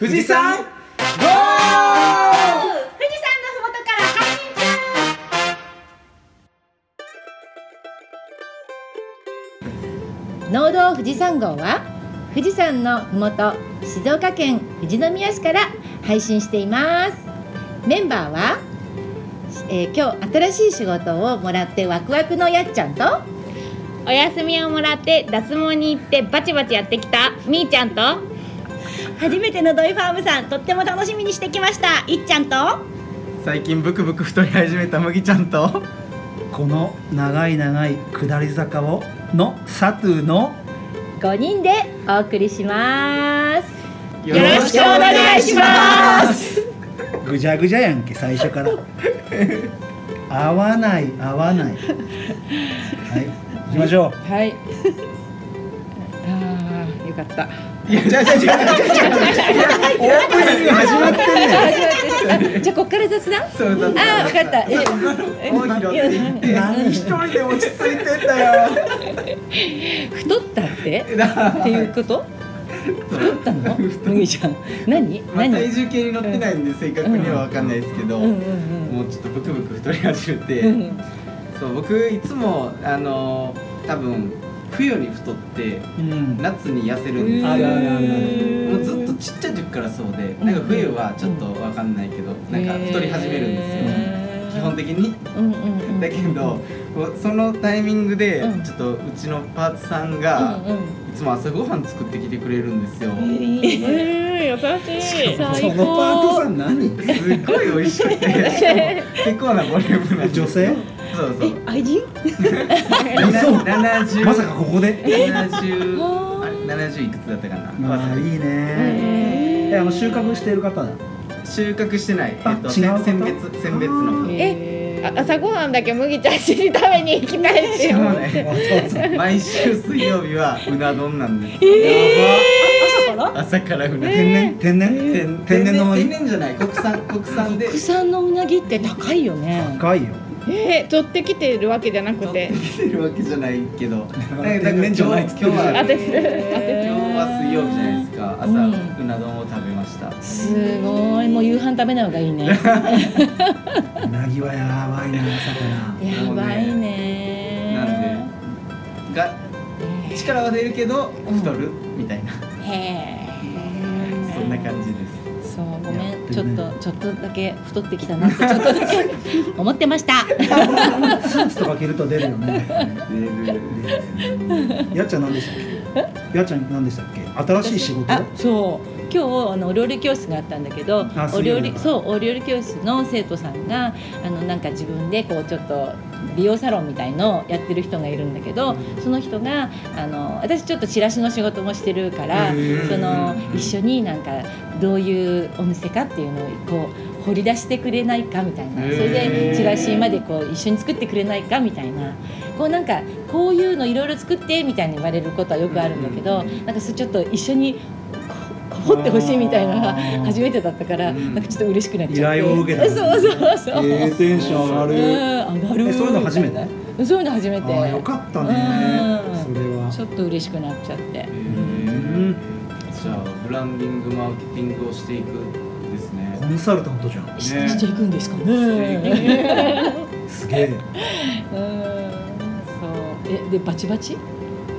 富士山ゴー！富士山のふもとから配信農道富士山号は富士山のふもと静岡県富士宮市から配信していますメンバーは、えー今日新しい仕事をもらってワクワクのやっちゃんとお休みをもらって脱毛に行ってバチバチやってきたみーちゃんと初めてのドイファームさんとっても楽しみにしてきました。いっちゃんと？最近ブクブク太り始めた麦ちゃんと？この長い長い下り坂をのサトゥの5人でお送りします。よろしくお願いします。ぐじゃぐじゃやんけ最初から。合わない合わない。はい行きましょう。はい。あーよかったいやじゃじゃじゃじゃじゃじゃあオープニング始まってんねんあじゃこっから雑談そうだあーわかったえもう拾っていって一人で落ち着いてんだよ太ったってっていうこと太ったの麦ちゃん何何体重計に乗ってないんで正確には分かんないですけど、もうちょっとブクブク太り始めて、そう僕いつもあの多分冬に太ってうん。夏に痩せるんですよ。あるあるあるある。もうずっとちっちゃい時からそうでなんか冬はちょっと分かんないけどなんか太り始めるんですよ。基本的に。うんうんうんだけどそのタイミングでうん。ちょっとうちのパートさんがうんうん。いつも朝ごはん作ってきてくれるんですよ。えー、優しい。そのパートさん何？すごい美味しくて 結構なボリュームなんです女性？そうそう。愛人？嘘70まさかここで？70 あれ70いくつだったかな？まあいいね。えあの収穫している方だ。収穫してない。あえっと違う方？選別選別のえあ朝ごはんだけ麦ちゃんちに食べに行きたいってでも思ってね毎週水曜日はうな丼なんです。朝から？朝からうな丼。天然？天然？天天然の天然じゃない。国産国産で。国産のうなぎって高いよね。高いよえー、取ってきてるわけじゃなく取っててきてるわけじゃないけど。天然じゃないっつってる今日は今あで日は水曜日じゃないですか。朝うん。うな丼を食べました。すごい。もう夕飯食べない方がいいね。う なぎはやばいな朝から。やばいね。なんでが力は出るけど太る？みたいな。へえ そんな感じですそうごめやってるね。んちょっとちょっとだけ太ってきたなって ちょっとだけ思ってました。スーツとか着ると出るよね。出るやっちゃん何でしたっけやっちゃん何でしたっけ新しい仕事あそう今日あのお料理教室があったんだけどあお料理そうお料理教室の生徒さんがあのなんか自分でこうちょっと美容サロンみたいのをやってる人がいるんだけど、その人があの私ちょっとチラシの仕事もしてるからその一緒になんかどういうお店かっていうのをこう掘り出してくれないかみたいなそれでチラシまでこう一緒に作ってくれないかみたいなこうなんかこういうのいろいろ作ってみたいに言われることはよくあるんだけどなんかそれちょっと一緒に掘ってほしいみたいな初めてだったからうん。なんかちょっと嬉しくなっちゃって。依頼を受けた。そうそうそう、えーテンション上がる。うん上がる。えそういうの初めて？そういうの初めて。よかったね。うん。それは。ちょっと嬉しくなっちゃって。へー。じゃあブランディングマーケティングをしていくですね。コンサルタントじゃん。しね。していくんですかね。すげえ うん。そう。えでバチバチ？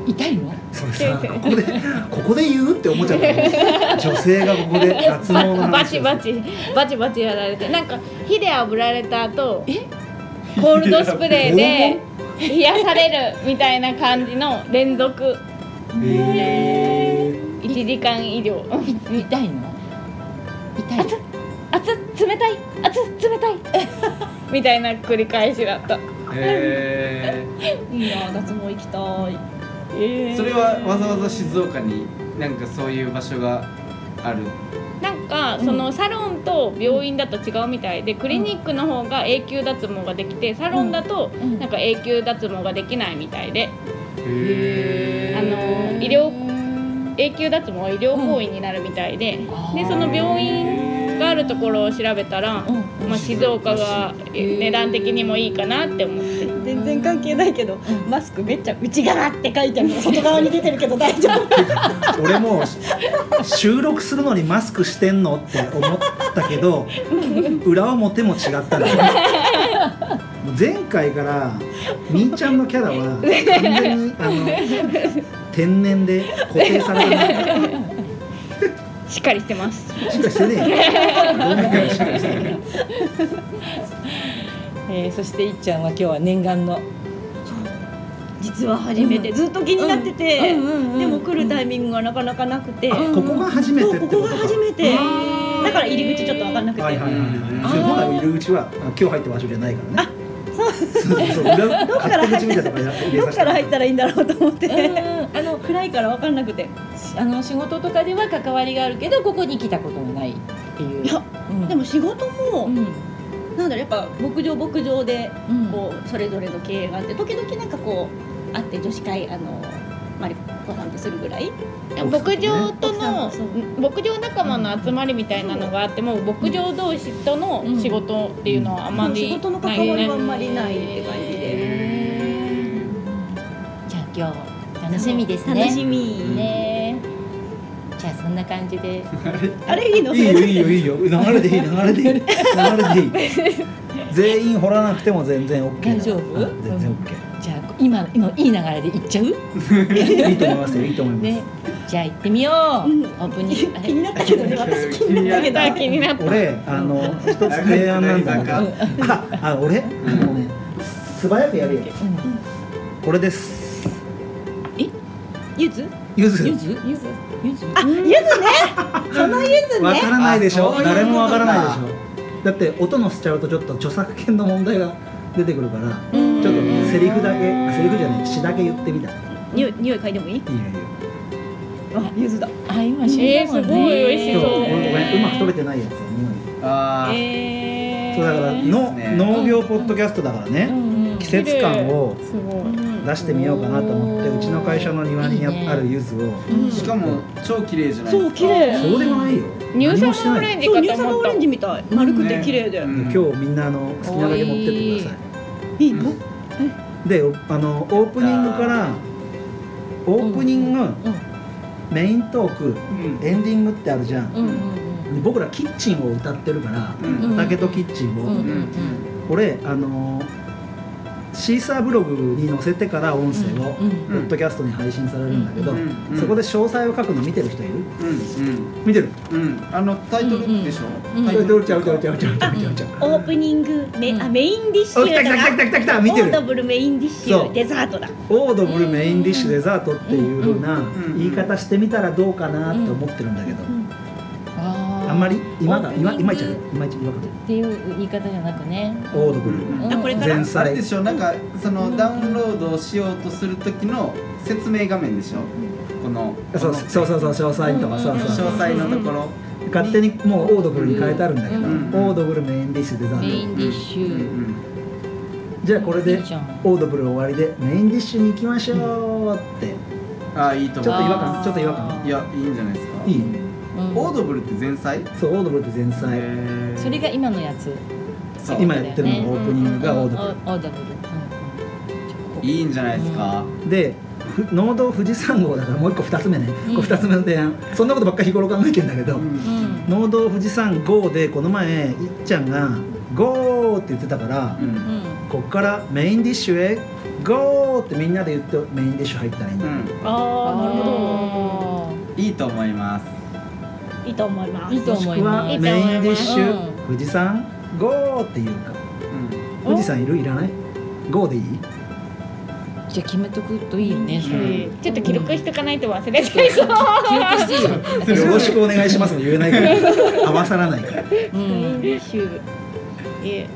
痛いの？それさここでここで言うって思っちゃった。女性がここで 脱毛のバチバチ。バチバチやられて。なんか火で炙られた後コールドスプレーで冷やされるみたいな感じの連続。へ1時間以上痛いの？痛い。熱っ。冷たい。熱っ冷たい。みたいな繰り返しだった。へいいな脱毛行きたい。ー。それはわざわざ静岡になんかそういう場所がある？なんかそのサロンと病院だと違うみたいでクリニックの方が永久脱毛ができてサロンだとうん。なんか永久脱毛ができないみたいで。へあの医療永久脱毛は医療行為になるみたいででその病院があるところを調べたら、うん。まあ、静岡が値段的にもいいかなって思って。全然関係ないけど、マスクめっちゃ内側って書いてあるのが外側に出てるけど大丈夫。俺も収録するのにマスクしてんのって思ったけど裏表も違ったね前回からみーちゃんのキャラは完全にあの天然で固定されてねしっかりしてます。しっかりしてね。どう見てもしっかりしてねえーそしていっちゃんは今日は念願の。実は初めて、ずっと気になってて、うん。うん。うん。うんでも来るタイミングがなかなかなくて、えここが初めてってそうことか。ここが初めて。だから入り口ちょっと分かんなくて、はいはいはいはい。それ本来入り口はあ今日入った場所じゃないからねどっから入った？らいいんだろうと思って、あの暗いから分かんなくて。あの仕事とかでは関わりがあるけどここに来たことがないっていう。いやうん。でも仕事も、うん。なんだろうやっぱ牧場牧場でうん。こうそれぞれの経営があって時々なんかこう会って女子会あのマリコさんとするぐらい？牧場との牧場仲間の集まりみたいなのがあっても牧場同士との仕事っていうのはあまり仕事の関わりはあんまりないって感じで、じゃあ今日楽しみですね。楽しみ、ね。じゃあそんな感じで。あれいいの？いいよいいよいいよ。流れでいい流れでいい。流れでいい。全員掘らなくても全然 OK 大丈夫？うん全然 OK 今のいい流れでいっちゃう？いいと思いますよいいと思います、ね。じゃあ行ってみよう、うん。オープニング。気になったけどね私。気になったけど気になった俺あの一つ提案なんだけど。なん。ああ俺？素早くやるよ。これです。ゆず？ゆず。ゆず？ゆず？ゆず？あゆずね。そのゆずね。わからないでしょ？誰もわからないでしょ？だって音のしちゃうとちょっと著作権の問題が出てくるから。ちょっとセリフだけあセリフじゃない詩だけ言ってみたいい匂い匂い嗅いでもいい？いよいいよあゆずだ。あ今死んだもんね。えーすごい美味しそう。今日ごめんごめんうまく取れてないやつ匂いあー。えそうだからいいっのすね。農業ポッドキャストだからね。季節感をすごい出してみようかなと思ってうちの会社の庭にあいいねある柚子をしかも超綺麗じゃないそうですか。綺麗。そうでもないよ。乳酸オレンジかそう乳酸のと思ったオレンジみたい。丸くてね綺麗で、うん。今日みんなあの好きなだけ持ってってください。いいの？でおあのオープニングからオープニング、メイントークうん。エンディングってあるじゃん、うんうんで僕らキッチンを歌ってるから、うん。畑とキッチンを、うんうんうん。俺あのシーサーブログに載せてから音声をポッドキャストに配信されるんだけど、そこで詳細を書くの見てる人いる、見てる、あのタイトルでしょ、うタイトルちゃうちゃうちゃうちゃうちゃうオープニングメ,、あメインディッシュだ来た来た来た来た見てる。オードブルメインディッシュデザートだ。オードブルメインディッシュデザートっていうふうな言い方してみたらどうかなと思ってるんだけど、あんまり今が今オープニングいまいちゃういまいち違和感っていう言い方じゃなくね。オードブル、うん。あこれから前菜。あれでしょ？なんかそのダウンロードをしようとする時の説明画面でしょ？このそうそうそうそう詳細とかそうそう詳細のところ。勝手にもうオードブルに変えてあるんだけど、うん。オードブルメインディッシュデザメイートンディッシうんうュん。じゃあこれでいいじゃん。オードブル終わりでメインディッシュに行きましょうって。ああいいとちょっと思う違和感ちょっと違和感。いやいいんじゃないですか？いい？うんオードブルって前菜？そうオードブルって前菜。それが今のやつ？今やってるのがオープニングがオードブルオードブルうん。いいんじゃないですか。でふ農道富士山号だからもう一個二つ目ね、うん。これ二つ目の提案。そんなことばっかり日頃考えてんだけど、農道富士山号でこの前いっちゃんが「ゴー!」って言ってたから、こっからメインディッシュへ「ゴー!」ってみんなで言ってメインディッシュ入ったらいいんだ、うんああなるほあいいと思います。どいいと思います。いいともしくは思います。メインディッシュ。うん。富士山ゴーって言うか。富士山いる？いらない？ゴーでいい？ーじゃあ決めとくといいよねちょっと記録しとかないと忘れちゃいそう。記録してよよろしくお願いしますも言えないから。合わさらないから。うメインんディッシュ。え。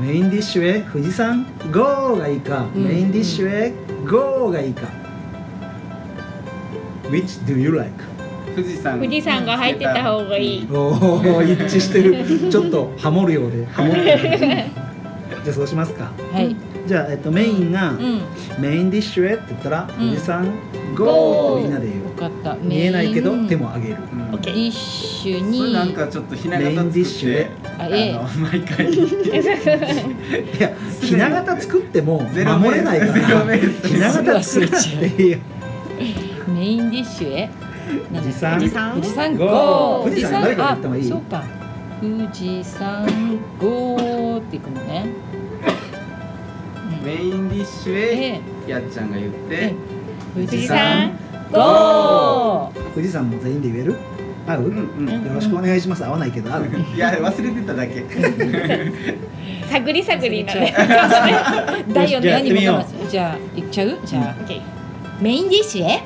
メインディッシュへ富士山ゴーがいいか、うん。メインディッシュへゴーがいいか。Which do you like? 富士山富士山が入ってた方がいい。おお一致してる。ちょっとハモるようで。ハモるようでじゃあそうしますか。はい。じゃあ、えっと、メインが、うん。メインディッシュへって言ったら、うん。富士山ゴー。みんなで言う。よかった。見えないけど手も上げる。うん。オッケー。ディッシュに。なんかちょっとひなメイン形ディッシュで作ってあの毎回。いやひな形作っても守れないから。ひな形作らなくていいよ。メインディッシュへ 富士山富士山富士山富士山誰かそうか。富士山ゴーっていくのね。うん。メインディッシュえへやっちゃんが言っえて富士山ゴー富士山も全員で言える？合う、うんうんよろしくお願いします。合わないけど。合ういや忘れてただけ。探り探りな ね第四の矢にじゃあやってみよう。戻ります。じゃあ行っちゃう？じゃあ、メインディッシュへ。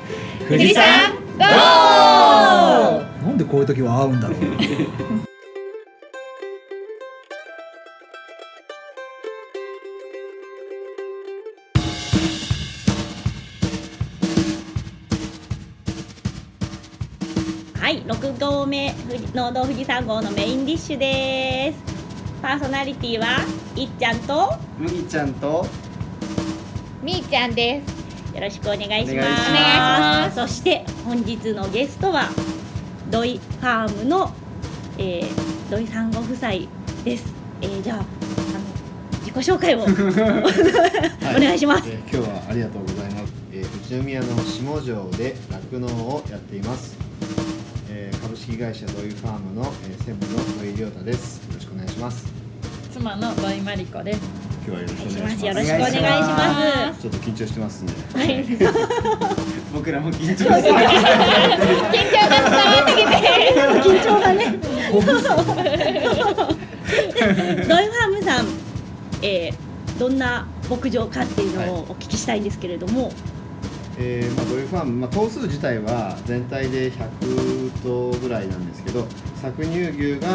富士山なんでこういう時は合うんだろうはい、6合目農道富士山号のメインディッシュです。パーソナリティはいっちゃんと麦ちゃんとみーちゃんですよろしくお願いします。そして本日のゲストは土井ファームの、えー、土井さんご夫妻です、えー、じゃああの自己紹介を お願いします、えー今日はありがとうございます、えー、富士宮の下城で酪農をやっています、えー株式会社ドイファームの、えー専務の土井亮太です。よろしくお願いします。妻の土井真理子です今日はよろしくおお願いします。よろしくお願いします。ちょっと緊張してますんではい、僕らも緊張してます。緊張が伝わってきて。緊張がね。ドイファームさん、えー、どんな牧場かっていうのをお聞きしたいんですけれども、えーまあ、ドイファーム、まあ、頭数自体は全体で100頭ぐらいなんですけど搾乳牛が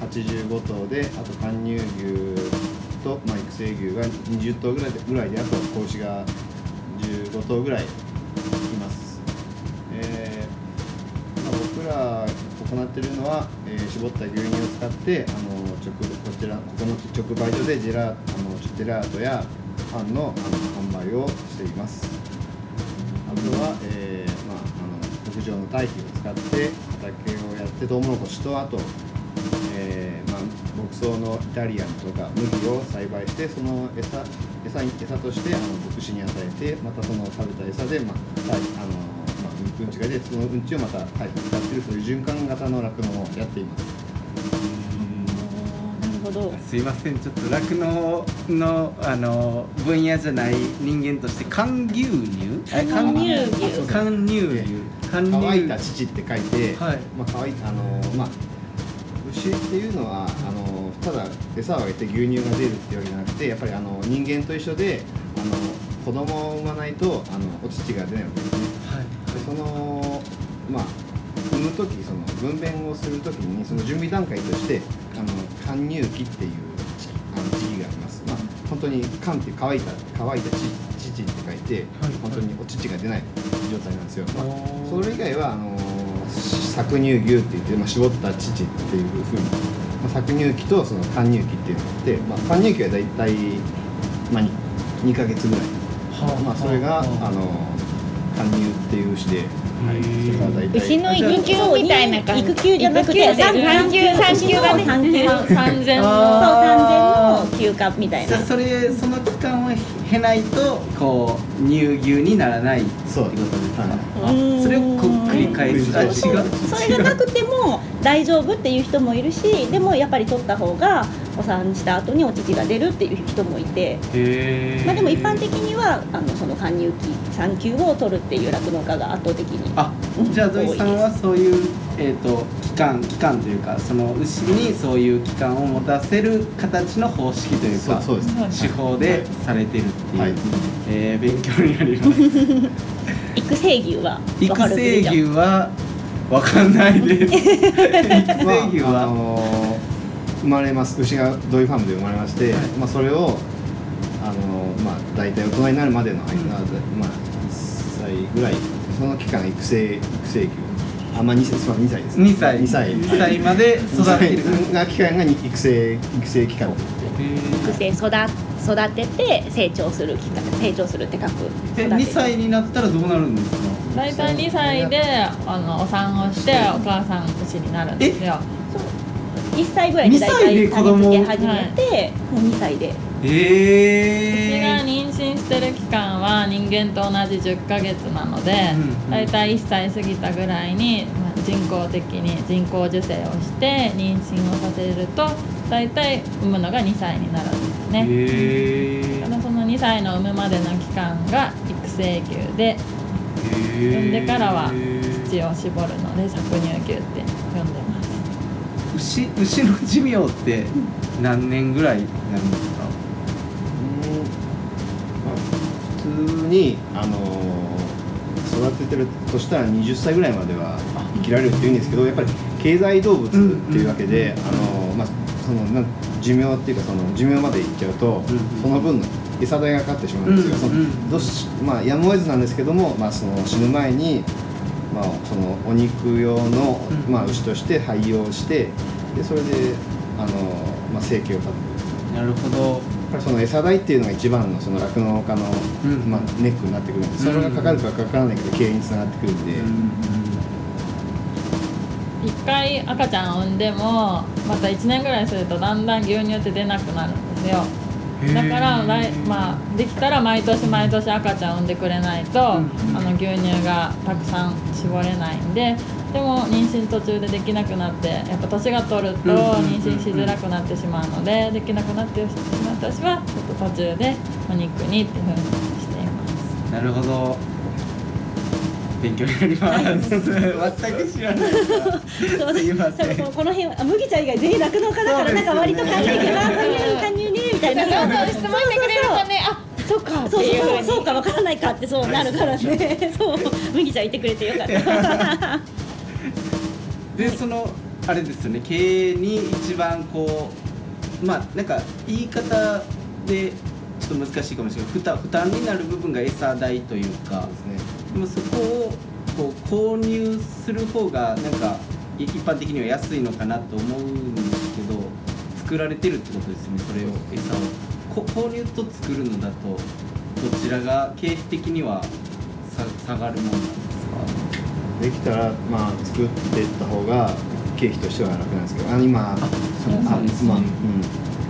85頭であと貫乳牛と、まあ、育成牛が20頭ぐらいでぐらいであと子牛が15頭ぐらいいます、えーまあ、僕ら行っているのは、えー絞った牛乳を使ってあの直こちらここの直売所でジェラあのジェラートやパンのあの販売をしています。あとは、えーまあ、あの牧場の堆肥を使って畑をやってトウモロコシとあと、牧草のイタリアンとか麦を栽培してその餌餌に餌としてあの牧師に与えてまたその食べた餌で、まあ堆あのまあ、うんちが出てそのうんちをまた堆肥に使っているそういう循環型の酪農をやっています。なるほど。すいませんちょっと酪農のあの分野じゃない人間として寒牛乳？寒乳。牛寒乳。牛乾いた乳って書いて、はい。まあ乾いあのまあ牛っていうのはあのただ餌をあげて牛乳が出るっていうわけじゃなくてやっぱりあの人間と一緒であの子供を産まないとあのお乳が出ないわけですね。でそのまあ産む時その分娩をする時にその準備段階としてあの貫乳期っていう時期あの時期があります。まあ本当に乾って乾いた乾いた乳乳って書いて、はい本当にお乳が出ない状態なんですよ。まあそれ以外はあの搾乳牛って言って、まあ、絞った乳っていうふうに、まあ、搾乳期とその貫乳期っていうのがあって、まあ、貫乳期はだいたい、まあ、2, 2ヶ月ぐらい、はまあ、それがあの貫乳っていう牛で、はい、それが大体。牛の育休みたいな感じ。育休じゃなくて産休産休がね産休そう産前のあー産前の休暇みたいな。じゃあそれその期間を経ないとこう乳牛にならないってことそうですか、はいあそれをこう繰り返す。あ違うそれがなくても大丈夫っていう人もいるしでもやっぱり取った方がお産した後にお乳が出るっていう人もいて、まあ、でも一般的にはあのその貫入期産休を取るっていう酪農家が圧倒的にあじゃあ土井さんはそういう、えー、と期間期間というかその牛にそういう期間を持たせる形の方式というかそうそうです。手法でされてるっていう、はい。えー勉強になります。育成牛は育成牛はわかんないです。育成牛まあの生まれます牛がドイファームで生まれまして、はい。まあ、それをあの、まあ、大体大人になるまでの間、うんまあ、1歳ぐらいその期間育成育成牛あまあ2歳すみません2歳です2歳。2歳。2歳まで育てる。2歳が期間が育成育成期間育成育育てて成長する期間成長するって書く。え育て2歳になったらどうなるんですか？大体2歳であのお産をしてお母さん牛になるんですよ。1歳ぐらいで大2歳で体子供種付け始めて、もう2歳で私がえ妊娠してる期間は人間と同じ10ヶ月なので、うんうん。大体1歳過ぎたぐらいに、まあ、人工的に人工授精をして妊娠をさせると大体産むのが2歳になるんですね、へただその2歳の産むまでの期間が育成牛で産産んでからは乳を絞るので搾乳牛って呼んでます。牛牛の寿命って何年ぐらいなんですか？うんまあ普通に、あのー育ててるとしたら20歳ぐらいまでは生きられるって言うんですけどやっぱり経済動物っていうわけで、あのーまあ、そのなん寿命っていうかその寿命までいっちゃうと、うんその分の餌代がかかってしまうんですよ、うんそのどうしまあ、やむを得ずなんですけども、まあ、その死ぬ前に、まあ、そのお肉用の、うん。まあ、牛として廃用してでそれで、あのーまあ、生計を立てる。なるほど。その餌代っていうのが一番のその酪農家の、うん。まあ、ネックになってくるんでそれがかかるかかからないかで経営につながってくるんで、一回赤ちゃんを産んでもまた1年ぐらいするとだんだん牛乳って出なくなるんですよ。だから来、まあ、できたら毎年毎年赤ちゃんを産んでくれないと、うんあの牛乳がたくさん絞れないんででも妊娠途中でできなくなってやっぱ年が取るとうん妊娠しづらくなってしまうのでできなくなってしまった私はちょっと途中でお肉にっていうふうにしています。なるほど勉強になります。全く知らない。そうすいません。この辺はあ麦ちゃん以外全員酪農家だからなんか割と簡単に「あ加入加入ね」みたいな。どんどん質問してくれるとねあそっかそうそうそうかわからないかってそうなるからね。そう麦ちゃんいてくれてよかった。でそのあれですよね経営に一番こうまあなんか言い方でちょっと難しいかもしれない負担負担になる部分が餌代というかそうですねでもそこをこう購入する方がなんかい一般的には安いのかなと思うんですけど作られてるってことですよねそれを餌を。こ購入と作るのだとどちらが経費的にはさ下がるものなんですか？できたら、まあ、作っていった方が経費としては楽なんですけどあの今そうなんですね。まあうん、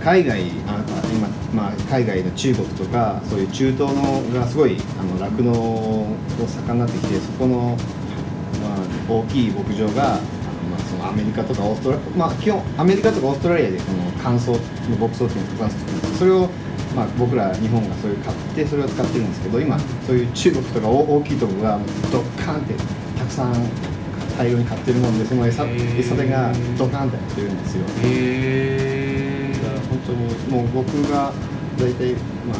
海外ああ今、まあ、海外の中国とかそういう中東のがすごいあの酪農を盛んになってきてそこの、まあ、大きい牧場がまあ、そのアメリカとかオーストラまあ基本アメリカとかオーストラリアでこの乾燥の牧草っていうのを作ってるんですそれをまあ、僕ら日本がそういう買ってそれを使ってるんですけど今そういう中国とか大大きいところがドッカーンってたくさん大量に買ってるもんでその餌餌代がドカーンってやってるんですよ。へだから本当にもう僕が大体まあ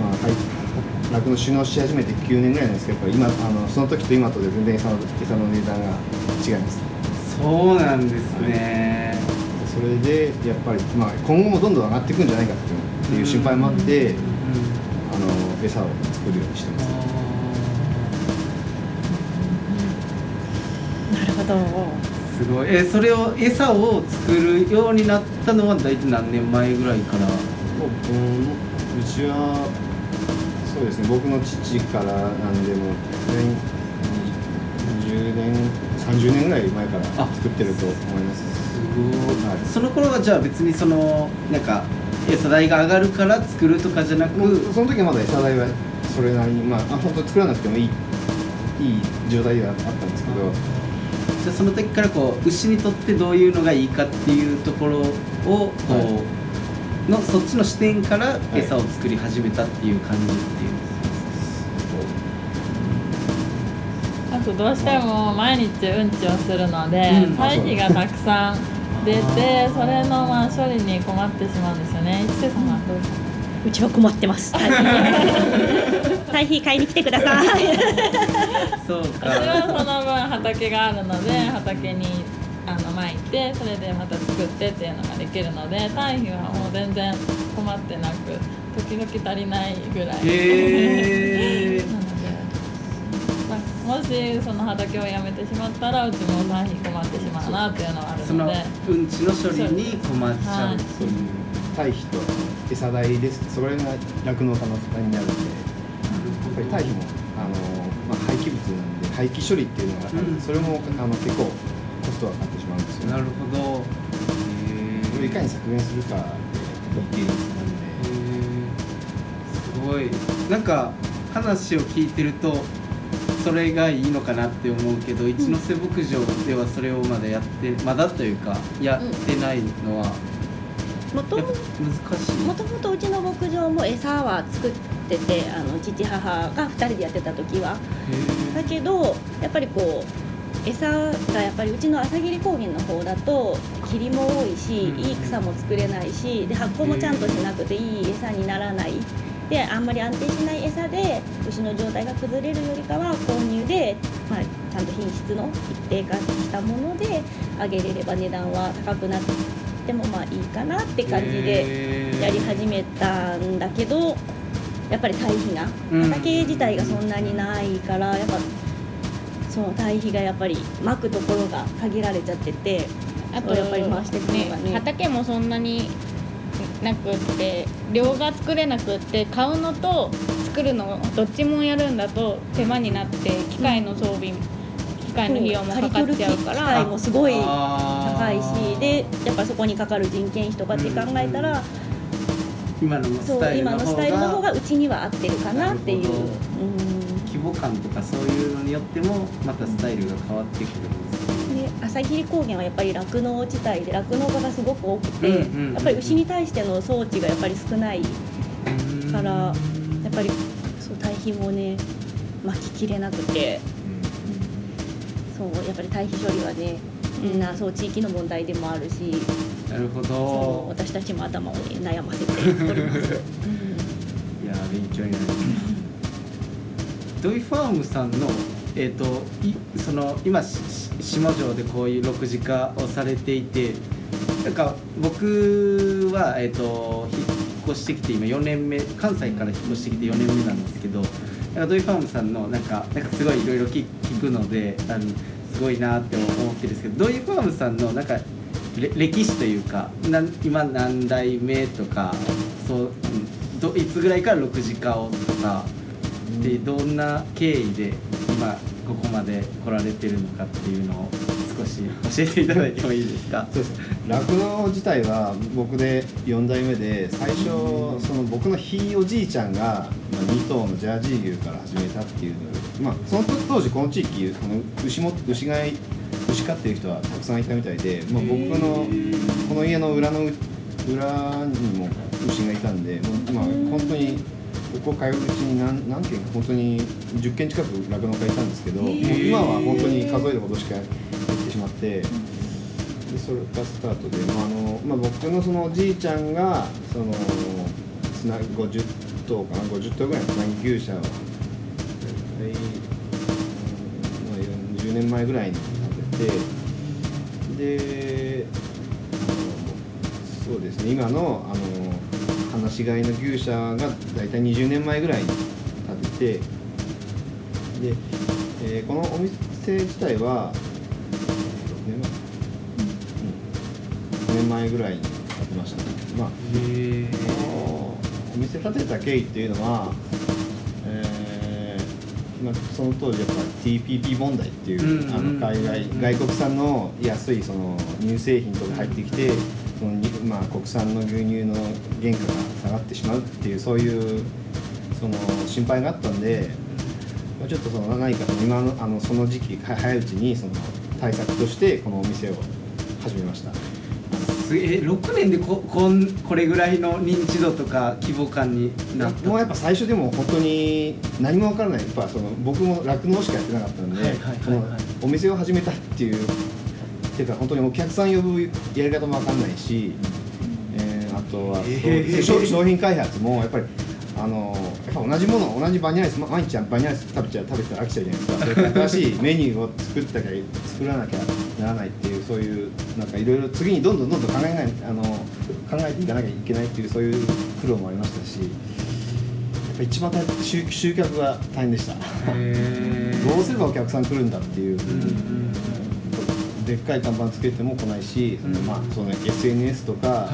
まあはい酪農収納し始めて9年ぐらいなんですけどやっぱり今あのその時と今とで全然餌の餌の値段が違いますそうなんです。ね、それでやっぱり、まあ、今後もどんどん上がっていくんじゃないかっていうっていう心配もあってうんあの餌を作るようにしてます。なるほどすごいえそれを餌を作るようになったのは大体何年前ぐらいから？もううんうちはそうですね僕の父からなんでも20年30年ぐらい前からあ作ってると思います。すごい、はい。その頃はじゃあ別にそのなんか餌代が上がるから作るとかじゃなく、その時はまだ餌代はそれなりにまああ本当作らなくてもいいいい状態ではあったんですけどじゃあその時からこう牛にとってどういうのがいいかっていうところをこう、はのそっちの視点からい。餌を作り始めたっていう感じっていう、あとどうしても毎日うんちをするので、うん。堆肥がたくさん出てそれのまあ処理に困ってしまうんですよね。一世様どうですか？うちは困ってます。堆肥買い。に来てくださいそう私はかその分畑があるので畑にあの撒いてそれでまた作ってっていうのができるので堆肥はもう全然困ってなく時々足りないぐらい。へー。なので、まあ、もしその畑を辞めてしまったらうちも堆肥困ってしまうなっていうのがあるそののでうんちの処理に困っちゃうっていう、堆肥と餌代ですそれが酪農家の負担になるんでやっぱり堆肥もあの、まあ、廃棄物なんで廃棄処理っていうのがあるんで、うん。それもあの結構コストがかかってしまうんですよ。ねなるほど。それをいかに削減するかっていうなんですごい。なんか話を聞いてるとそれがいいのかなって思うけど、一ノ瀬牧場ではそれをまだやってまだというかやってないのは、もやっぱ難しい。もともとうちの牧場も餌は作っててあの父母が2人でやってた時は。だけどやっぱりこう餌がやっぱりうちの朝霧高原の方だと霧も多いし、うんいい草も作れないしで発酵もちゃんとしなくていい餌にならない。であんまり安定しない餌で牛の状態が崩れるよりかは購入で、まあ、ちゃんと品質の一定化したものであげれれば値段は高くなってもまあいいかなって感じでやり始めたんだけどやっぱり堆肥がうん。畑自体がそんなにないからやっぱその堆肥がやっぱりまくところが限られちゃっててあとやっぱり回していくのがね。畑もそんなになくって量が作れなくって買うのと作るのどっちもやるんだと手間になって機械の装備機械の費用もかかっちゃうか刈り取る機ら械もすごい高いしでやっぱそこにかかる人件費とかって考えたら、今のスそうタイルの方今のスタイルの方ががうちには合ってるかなっていう。うん。規模感とかそういうのによってもまたスタイルが変わってくるんです朝霧高原はやっぱり酪農地帯で酪農家がすごく多くて、やっぱり牛に対しての装置がやっぱり少ないからやっぱりそう堆肥もね巻ききれなくてそうやっぱり堆肥処理はねみんなそう地域の問題でもあるしなるほど。私たちも頭を、ね、悩ませております。う んいやー勉強になりますドイファームさんのえっ、といその今下城でこういう6次化をされていてなんか僕は、えー、と引っ越してきて今4年目関西から引っ越してきて4年目なんですけどなんかドイファームさんのなんかなんかすごいいろいろ聞くのであのすごいなって思ってるんですけどドイファームさんのなんか歴史というかな今何代目とかそう、どいつぐらいから6次化をとかでどんな経緯で今ここまで来られてるのかっていうのを少し教えていただいてもいいですか？そうです。酪農自体は僕で4代目で最初その僕のひいおじいちゃんが、まあ、2頭のジャージー牛から始めたっていうのまあその当時この地域この牛も牛飼い牛飼ってる人はたくさんいたみたいで、まあ、僕のこの家の裏の裏にも牛がいたんでもう、まあ、本当にここ通ううちに何何軒か本当に10軒近く酪農家いたんですけど、今は本当に数えるほどしか減ってしまって。でそれがスタートで、まああのまあ、僕のそのおじいちゃんがそのつな50頭かな50頭ぐらいのつなぎ牛舎を大体、うんまあ、40年前ぐらいに建ててであのそうですね今のあの放し飼いの牛舎が大体20年前ぐらいに建ててで、えーこのお店自体は年前ぐらいに建てましたね、まあ、お店建てた経緯っていうのは、えーまあ、その当時やっぱり TPP 問題っていう、うんあの海外外国産の安いその乳製品とか入ってきて、そのにまあ、国産の牛乳の原価が下がってしまうっていうそういうその心配があったんで、まあ、ちょっとその何か今のあのその時期は早いうちにその対策としてこのお店を始めました。すえ。6年でここんこれぐらいの認知度とか規模感になった？もうやっぱ最初でも本当に何も分からない。やっぱその僕も酪農しかやってなかったんで、はいはいはいはい。そのお店を始めたっていうっていうか本当にお客さん呼ぶやり方も分かんないし、えーあとは、へー。商商品開発もやっぱりあのやっぱ同じもの同じバニラアイスま毎日バニラアイス食べちゃう食べてたら飽きちゃうじゃないですか。それから新しいメニューを作ったきゃ作らなきゃならないっていうそういうなんかいろいろ次にどんどんどんどん考えないあの考えていかなきゃいけないっていうそういう苦労もありましたしやっぱ一番大変集集客が大変でした。へどうすればお客さん来るんだっていう、んでっかい看板つけても来ないし、そのまあその SNS とか、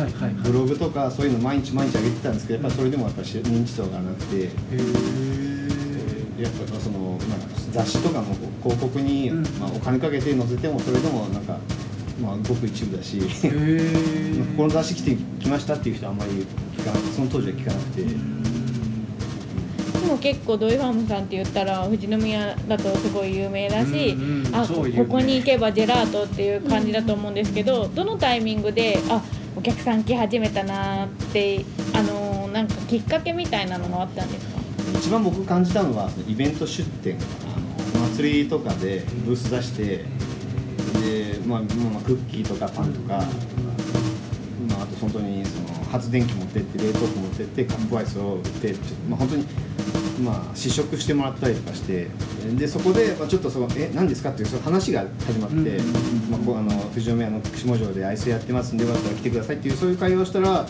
ブログとかそういうの毎日毎日上げてたんですけどやっぱりそれでもやっぱり認知度がなくて、やっぱその、まあ、雑誌とかの広告に、うん。まあ、お金かけて載せてもそれでもなんか、まあ、ごく一部だしへえこの雑誌来て来ましたっていう人はあんまり聞かなくてその当時は聞かなくて、でも結構ドイファームさんって言ったら富士宮だとすごい有名だし、うんうんあここに行けばジェラートっていう感じだと思うんですけど、どのタイミングであお客さん来始めたなってあのーなんかきっかけみたいなのがあったんですか？一番僕感じたのはイベント出店あのお祭りとかでブース出してで、まあまあ、まあクッキーとかパンとか、まあ、あと本当にその発電機持ってって冷凍庫持ってってカップアイスを売ってまあ、本当に、まあ、試食してもらったりとかしてでそこで、まあ、ちょっとそのえ何ですかっていうその話が始まって、うんまあ、こうあの富士宮の下城でアイスやってますんでよかったら来てくださいっていうそういう会話をしたら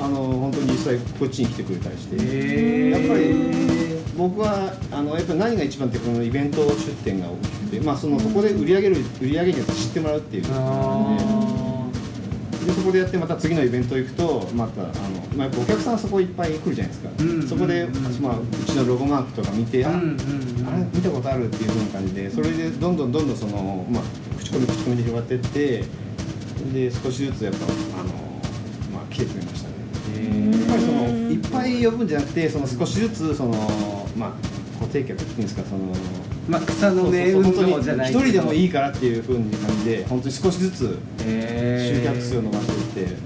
あの本当に実際こっちに来てくれたりして。やっぱり僕はあのやっぱり何が一番ってこのイベント出店が大きくて、まあ、そのそこで売り上げる売り上げによって知ってもらうっていうあででそこでやってまた次のイベント行くとまたあの、まあ、お客さんそこいっぱい来るじゃないですか、うんそこで、うんまあ、うちのロゴマークとか見て、あうんうん。うんあれ見たことあるっていう風な感じでそれでどんどんどんどんその、まあ、口コミ口コミで広がってってで少しずつやっぱあの、まあ、来てくれましたね。やっぱりそのいっぱい呼ぶんじゃなくてその少しずつそのまあ固定客っていうんですかそのまあ草の根運動じゃない一人でもいいからっていう風に感じで本当に少しずつへ集客数を伸ばしていって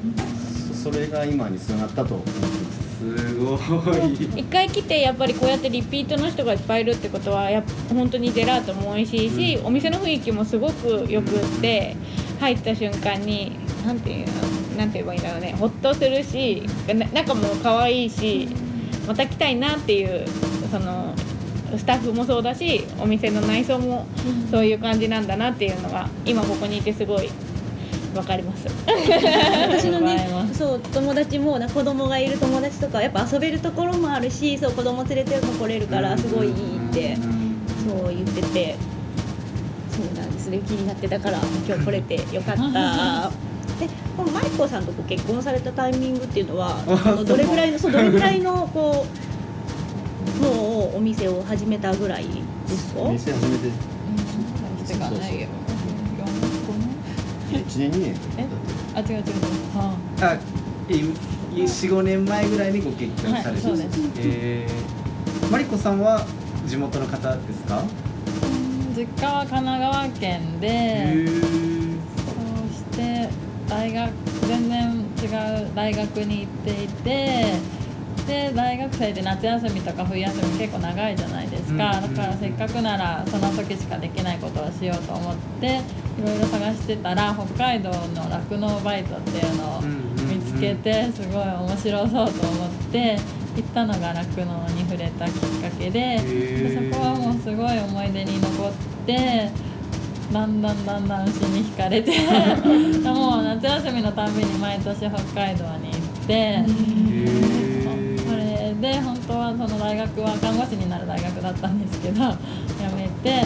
そそれが今につながったと思ってます。すごい一回来てやっぱりこうやってリピートの人がいっぱいいるってことはやっぱ本当にジェラートも美味しいし、お店の雰囲気もすごくよくって入った瞬間になんていうのなんて言えばいいんだろうねほっとするしな中も可愛いしまた来たいなっていうそのスタッフもそうだしお店の内装もそういう感じなんだなっていうのが今ここにいてすごいわかります。私のねそう友達もな子供がいる友達とかやっぱ遊べるところもあるしそう子供連れても来れるからすごいいいってそう言っててそうなんです。ね気になってたから今日来れてよかった。でこのマイコさんとご結婚されたタイミングっていうのはどれぐらいのそうどれぐらいのこうもうお店を始めたぐらいですか？店始めて。してかね1年2年えあ違う違う。違うああ45年前ぐらいにご結婚されて、はいそうです。えーマリコさんは地元の方ですか？実家は神奈川県でへそして大学全然違う大学に行っていてで大学生で夏休みとか冬休み結構長いじゃないですか、だからせっかくならその時しかできないことをしようと思っていろいろ探してたら北海道の酪農バイトっていうのを見つけてすごい面白そうと思って行ったのが酪農に触れたきっかけででー。そこはもうすごい思い出に残ってだんだんだんだん牛に惹かれて もう夏休みのたんびに毎年北海道に行ってで本当はその大学は看護師になる大学だったんですけど 辞めて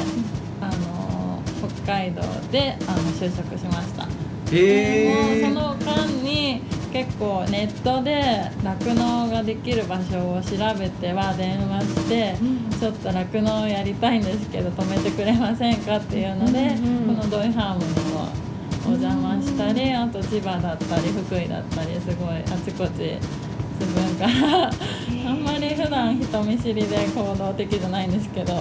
あの北海道であの就職しました。へー。もうその間に結構ネットで酪農ができる場所を調べては電話して、ちょっと酪農やりたいんですけど止めてくれませんかっていうので、このドイハームにもお邪魔したり、あと千葉だったり福井だったりすごいあちこち自分から あんまり普段人見知りで行動的じゃないんですけど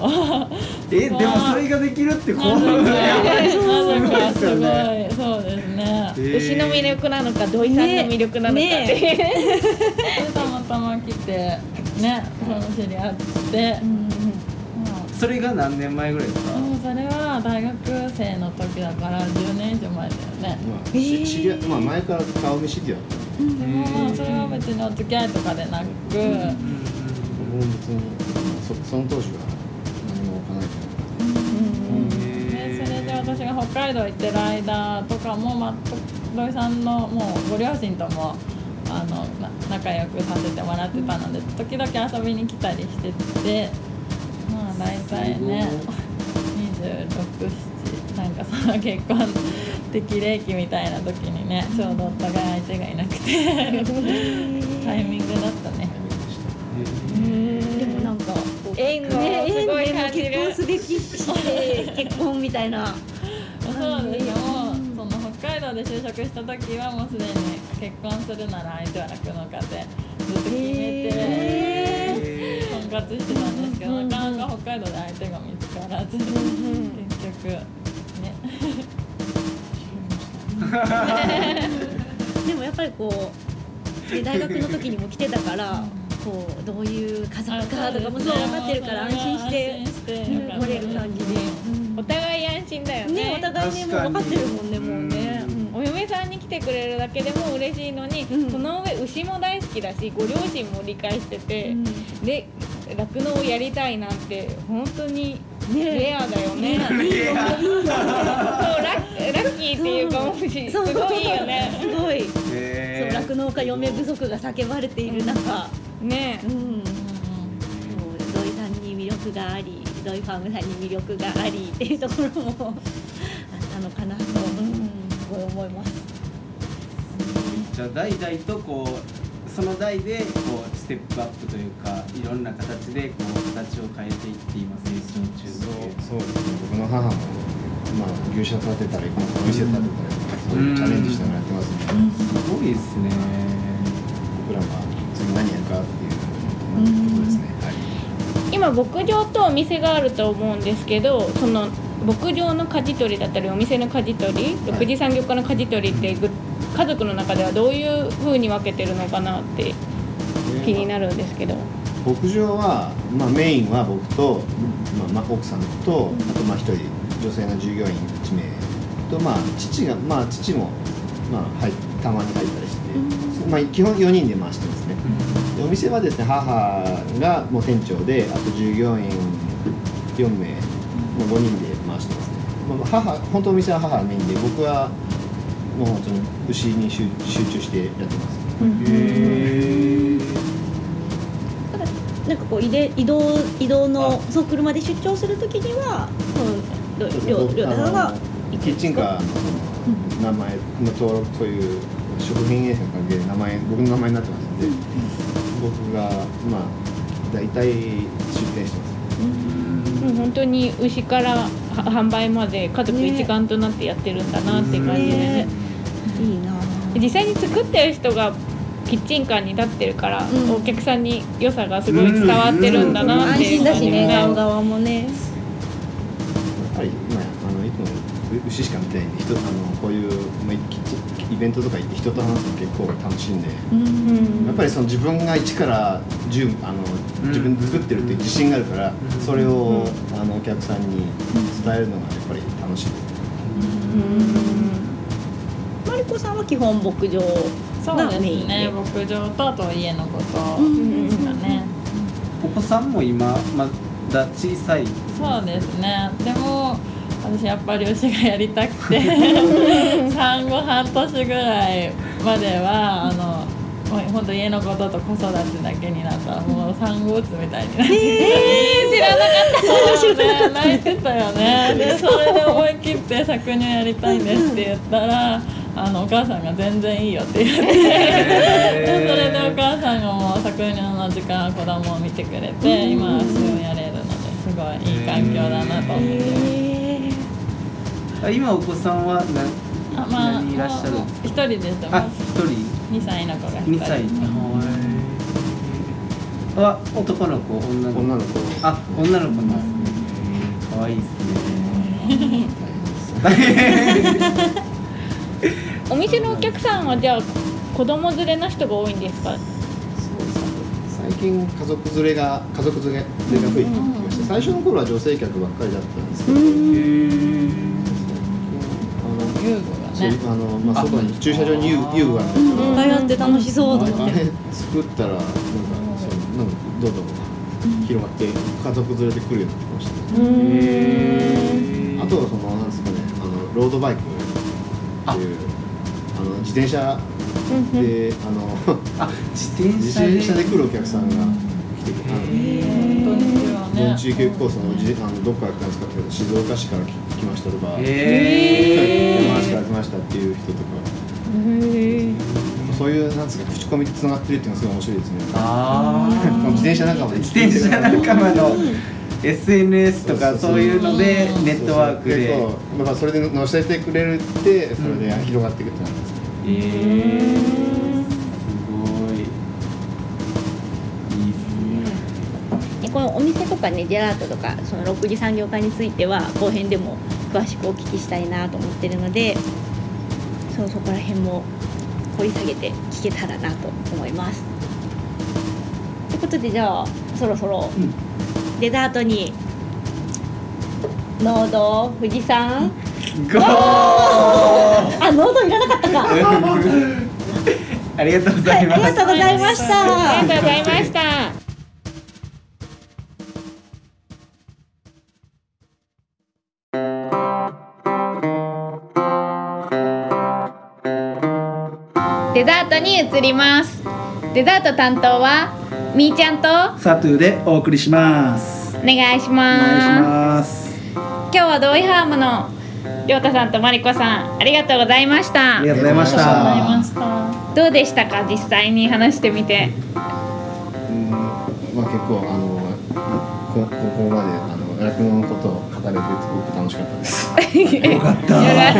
えでもそれができるってこなぜうかやばいなぜかすごいすごいですよね。そうですね。牛の魅力なのか土井さんの魅力なのかって、ねで たまたま来てねその知り合って、まそれが何年前ぐらいですか？それは大学生の時だから10年以上前だよね。まあ、し知り合いまあ、前から顔見知り合った。でもまあそれは別にお付き合いとかでなく、僕も別にそその当時は。何も考えてなかっでそれで私が北海道行ってる間とかも、まあ、土井さんのもうご両親ともあのな仲良くさせてもらってたので時々遊びに来たりしててまあ大体ね267なんかその結婚適齢期みたいな時にねちょうどお互い相手がいなくて タイミングだったね。たでもなんか縁をねすごい感じる。結婚すべきして結婚みたいな。そうですよ。その北海道で就職した時はもうすでに結婚するなら相手は酪農家でずっと決めてへ婚活してたんですけどなかなか北海道で相手が見つからず結局ね でもやっぱりこうで大学の時にも来てたからこうどういう家族かとかもそう分かってるから安心して来れる感じで。お互い安心だよね。ねお互いねもう分かってるもんねもうね。お嫁さんに来てくれるだけでも嬉しいのに、うん。その上牛も大好きだしご両親も理解してて、うん。で酪農をやりたいなんて本当にねレアだよね。そうラッラッキーっていうかもうしすごいよね。すごい。そう酪農家嫁不足が叫ばれている中。ね。うん。そう土井さんに魅力があり土井ファームさんに魅力がありっていうところもあったのかなと、うん、す。ごい思います。じゃあ代々とこうその代でこうステップアップというかいろんな形でこう形を変えていって今成長中そうそうですね僕の母も、まあ、牛舎建てたりお店建てたりそういうチャレンジしてもらってますねすごいですね僕らは次何やるかっていうことですね、はい。今牧場とお店があると思うんですけどその牧場の舵取りだったりお店の舵取り6次産業化の舵取りってぐ家族の中ではどういうふうに分けてるのかなって気になるんですけど。牧場は、まあ、メインは僕と、まあまあ、奥さんとあとまあ一人女性の従業員1名と、まあ、父が、まあ、父も、まあ、はいたまに入ったりして、まあ、基本4人で回してますね。でお店はですね母がもう店長であと従業員4名、まあ、5人で回してますね、まあ、母本当お店は母がメインで僕はもう本当に牛に集集中してやってます。ただなんかこう移で移動移動のそう車で出張するときにはそうたさんがキッチンカーのその名前の登録という食品衛生の関係で名前僕の名前になってますんで、僕がまあ大体出店してます。もう本当に牛からは販売まで家族一丸となってやってるんだなって感じで、ねいいな。実際に作ってる人がキッチンカーに立ってるから、うん。お客さんに良さがすごい伝わってるんだなっ安ていう心だしね買う側もね。やっぱり、まあ、あのいつも牛しか見てないんで人あのこういう、まあ、キッチンイベントとか行って人と話すの結構楽しいんで、うん。やっぱりその自分が1から10あの自分で作ってるっていう自信があるから、それを、あのお客さんに伝えるのがやっぱり楽しい。ですマリコさんは基本牧場そうですがメインで。ね牧場とあと家のことうんですかね、お子さんも今まだ小さい？そうですね。でも私やっぱり牛がやりたくて産後半年ぐらいまではあの本当家のことと子育てだけになったらもう産後うつみたいになってえ知らなかった。そうね泣いてたよね。でそれで思い切って搾乳やりたいんですって言ったらあのお母さんが全然いいよって言って。でそれでお母さんがもうの時間子供を見てくれて今は週やれるのですごいいい環境だなと思って。あ今お子さんはなあまあ何人いらっしゃる一人ですあ一人。2歳の子が2歳。は男の子女の子。女の子。あ女の子なんですね。可愛いですね お店のお客さんはじゃあ子供連れの人が多いんですか？そうです。最近家族連れが家族連れが増えてきました。最初の頃は女性客ばっかりだったんですけど、あの遊具がね。あのまあ外に駐車場に遊遊具があったりとか。いっぱいあって楽しそうと思って。作ったらなんかそうなんかどんどん広がって家族連れで来るようになってきました。ね、あとはそのなんですかねあのロードバイクっていうあ。の自転車で、あのあ自転自車で。転車で来るお客さんが来てくれ本当にはねあの中継コースのじあのどっから来たんですかって言うと静岡市から来来ましたとか、へ山梨から来ましたっていう人とか、そういうなんですか口コミでつながってるっていうのがすごい面白いですね。あ 自転車仲間で自転車仲間の SNS とかそういうのでネットワークで。そうまあそれで載せてくれるってそれで広がっていくってなんですえー、すごい。いいっすね。でこのお店とかねジェラートとかその6次産業化については後編でも詳しくお聞きしたいなと思ってるのでそうそこら辺も掘り下げて聞けたらなと思います。ということでじゃあそろそろデザートに濃度富士山ゴー。あ濃度いらなかったか。ありがとうございます、ありがとうございました。ありがとうございました。デザートに移ります。デザート担当はみーちゃんとサトゥーでお送りします。お願いしお願いします。ます今日はドイハームのりょうたさんとまりこさんありがとうございました。ありがとうございました。どうでしたか実際に話してみて。うんまあ結構あのこここまであの酪農よかった。よかっ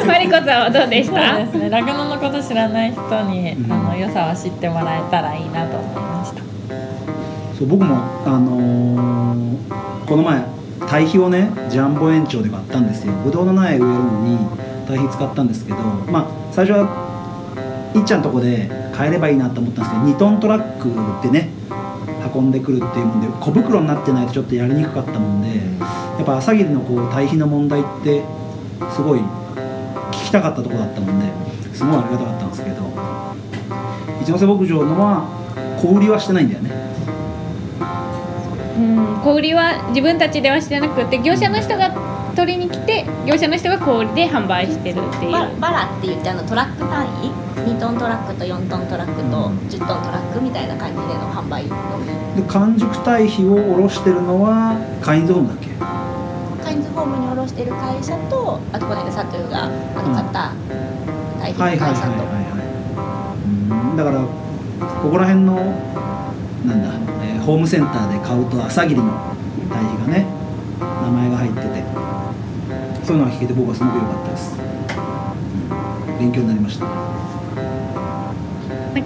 た。まりこさんはどうでしそうたですね。酪農のこと知らない人に、あの良さを知ってもらえたらいいなと思いました。そう僕もあのーこの前堆肥をねジャンボ園長で買ったんですよ。ぶどうの苗植えるのに堆肥使ったんですけどまあ最初はいっちゃんとこで買えればいいなと思ったんですけど2トントラックでね運んでくるっていうもんで小袋になってないとちょっとやりにくかったもんでやっぱ朝霧のこう堆肥の問題ってすごい聞きたかったところだったもんですごいありがたかったんですけど一ノ瀬牧場のは小売りはしてないんだよね。うん小売りは自分たちではしてなくて業者の人が取りに来て業者の人が小売りで販売してるっていう。ババラって言ってあのトラック単位2トントラックと4トントラックと10トントラックみたいな感じでの販売ので完熟堆肥を卸してるのはカインズホームだっけ？カインズホームに卸してる会社とあとこの間サトゥーがあの買った堆肥の会社と。だからここら辺のなんだ、えーホームセンターで買うと朝霧の堆肥がね名前が入ってて。そういうのが聞けて僕はすごく良かったです、うん勉強になりました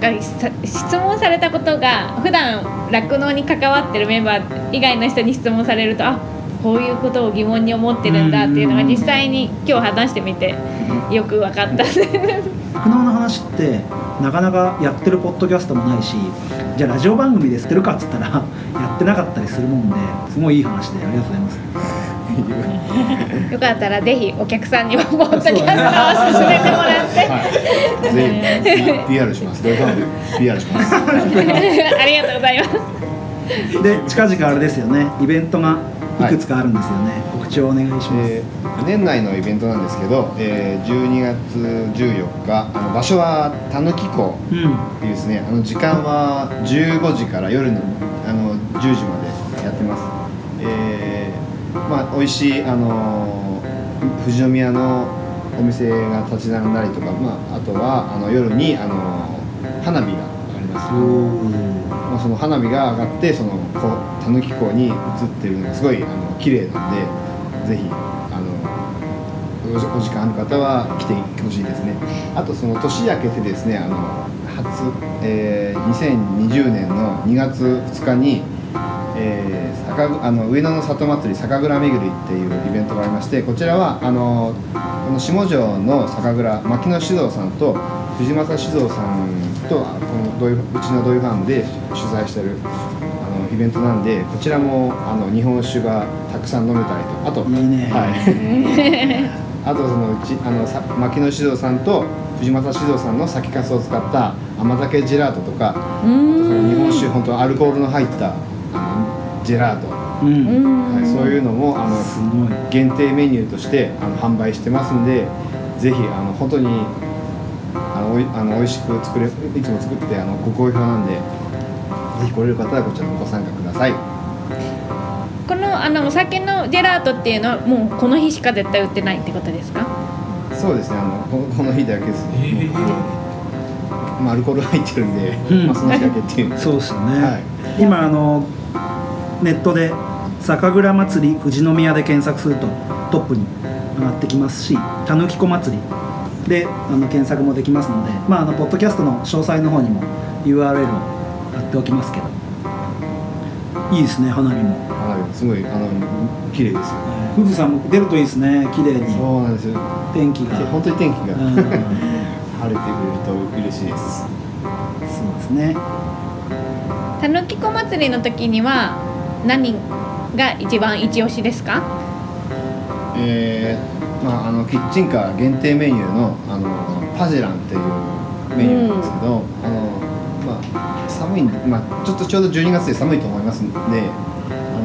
なんか質問されたことが普段酪農に関わってるメンバー以外の人に質問されるとあこういうことを疑問に思ってるんだっていうのが実際に今日話してみてよく分かった。酪農の話ってなかなかやってるポッドキャストもないしじゃあラジオ番組でやってるかっつったらやってなかったりするもんですごいいい話でありがとうございます。よかったらぜひお客さんにもポッドキャストを勧めてもらって。はい。ぜひ PR します。ドイファンで PR します。ありがとうございます。で近々あれですよね。イベントがいくつかあるんですよね、告知をお願いします、えー年内のイベントなんですけど、えー12月14日あの場所はたぬき港うんっていうですねあの時間は15時から夜のあの10時までまあ美味しいあの富士宮のお店が立ち並んだりとか、まあ、あとはあの夜にあの花火があります。まあ、その花火が上がってそのこうたぬき港に映ってるのがすごいあの綺麗なんでぜひあのお時お時間ある方は来てほしいですね。あとその年明けてですねあの初、えー2020年の2月2日に、えー酒ぐあの上野の里祭り酒蔵巡りっていうイベントがありましてこちらはあのこの下條の酒蔵牧野酒造さんと藤正酒造さんとあこのドイうちのドイファームで主催してるあのイベントなんでこちらもあの日本酒がたくさん飲めたりとあといいね。はい。あとそのうちあのさ牧野酒造さんと藤正酒造さんの酒粕を使った甘酒ジェラートとかあとその日本酒本当アルコールの入ったジェラート、うん。はい、そういうのもあの限定メニューとしてあの販売してますんでぜひあの本当にあのおいあの美味しく作れいつも作ってあのご好評なんでぜひ来れる方はこちらもご参加ください。このあのお酒のジェラートっていうのはもうこの日しか絶対売ってないってことですか？そうですねあのこのこの日だけです。ね、まあ、アルコール入ってるんで、うん。まあ、その仕掛けっていう。そうですよね、はい。今あのネットで酒蔵祭り富士宮で検索するとトップに上がってきますしたぬきこ祭りであの検索もできますのでまああのポッドキャストの詳細の方にも URL を貼っておきますけど。いいですね花火も。はいすごいあの綺麗ですよ富士山も出るといいですね綺麗に。そうなんですよ。天気が。本当に天気がうん。晴れてくれると嬉しいです。そうですね。たぬきこ祭りの時には何が一番一押しですか？えーまあ、あのキッチンカー限定メニューのあのパジェランっていうメニューなんですけど、あのまあ、寒いんで、まあ、ちょっとちょうど12月で寒いと思いますんであ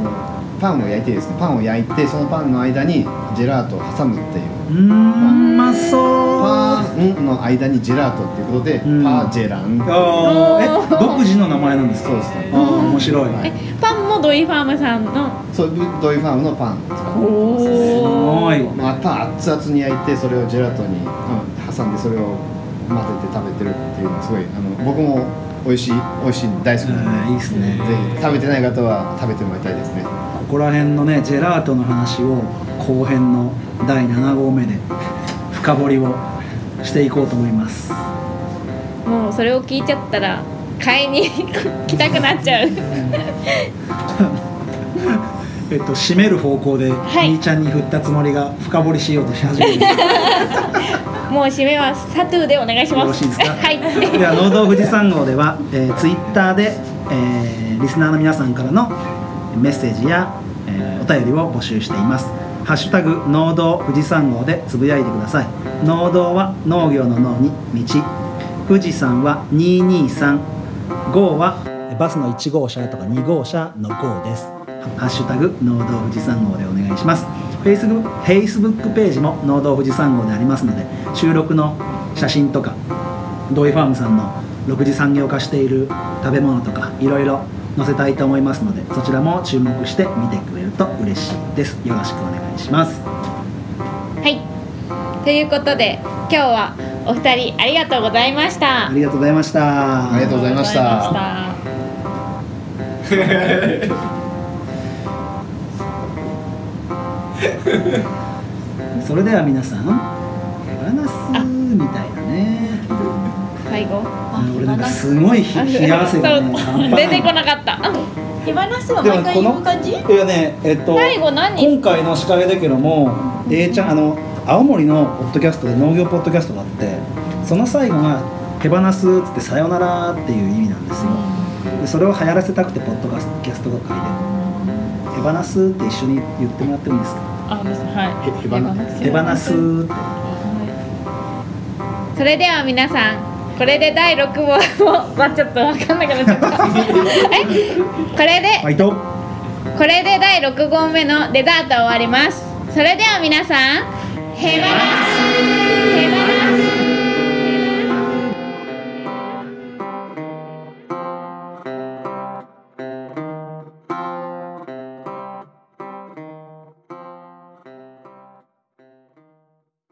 のパンを焼いてですねパンを焼いてそのパンの間にジェラートを挟むっていう。うーんうまそう。パンの間にジェラートっていうことで、うん。パジェランあー。え独自の名前なんですか？そうですね。ああ面白い、はい。えパンもドイファームさんの。そうドイファームのパン。おすごい。まあ、パン熱々に焼いてそれをジェラートに、うん、挟んでそれを混ぜて食べてるっていうのはすごいあの僕も美味しい美味しい大好きなんで、えーいいですね。ぜひ食べてない方は食べてもらいたいですね。ここら辺のねジェラートの話を後編の第7号目で深掘りをしていこうと思います。もうそれを聞いちゃったら買いに 来たくなっちゃう えっと締める方向で、はい。みーちゃんに振ったつもりが深掘りしようとし始めてる。もう締めはサトゥーでお願いします。よろしいですか？はい。では農道富士山号では、えー、ツイッターで、えーリスナーの皆さんからのメッセージや、えーお便りを募集しています。ハッシュタグ農道富士山号でつぶやいてください。農道は農業の農に道。富士山は223号はバスの1号車とか2号車の号ですハッシュタグ農道富士山号でお願いします。Facebook, Facebook ページも農道富士山号でありますので収録の写真とかドイファームさんの6次産業化している食べ物とかいろいろ載せたいと思いますのでそちらも注目して見てくれると嬉しいです。よろしくお願いします。はい。ということで今日はお二人ありがとうございました。ありがとうございました。ありがとうございました それでは皆さん手放すみたいなね。最後あ俺なんかす。ごい冷冷や汗がね出てこなかった。手放すは毎回言う感じ？いやねえっと最後何？今回の司会だけども A ちゃんあの青森のポッドキャストで農業ポッドキャストがあってその最後が「手放す」っつって「さよなら」っていう意味なんですよ。でそれを流行らせたくてポッドキャストが書いて手放すって一緒に言ってもらってもいいですか？あです。はい。へ手放手放す。それでは皆さんこれで第6号をまあちょっと分かんなくなっちゃった。えこれでファイト。これで第6号目のデザート終わります。それでは皆さんヘバナス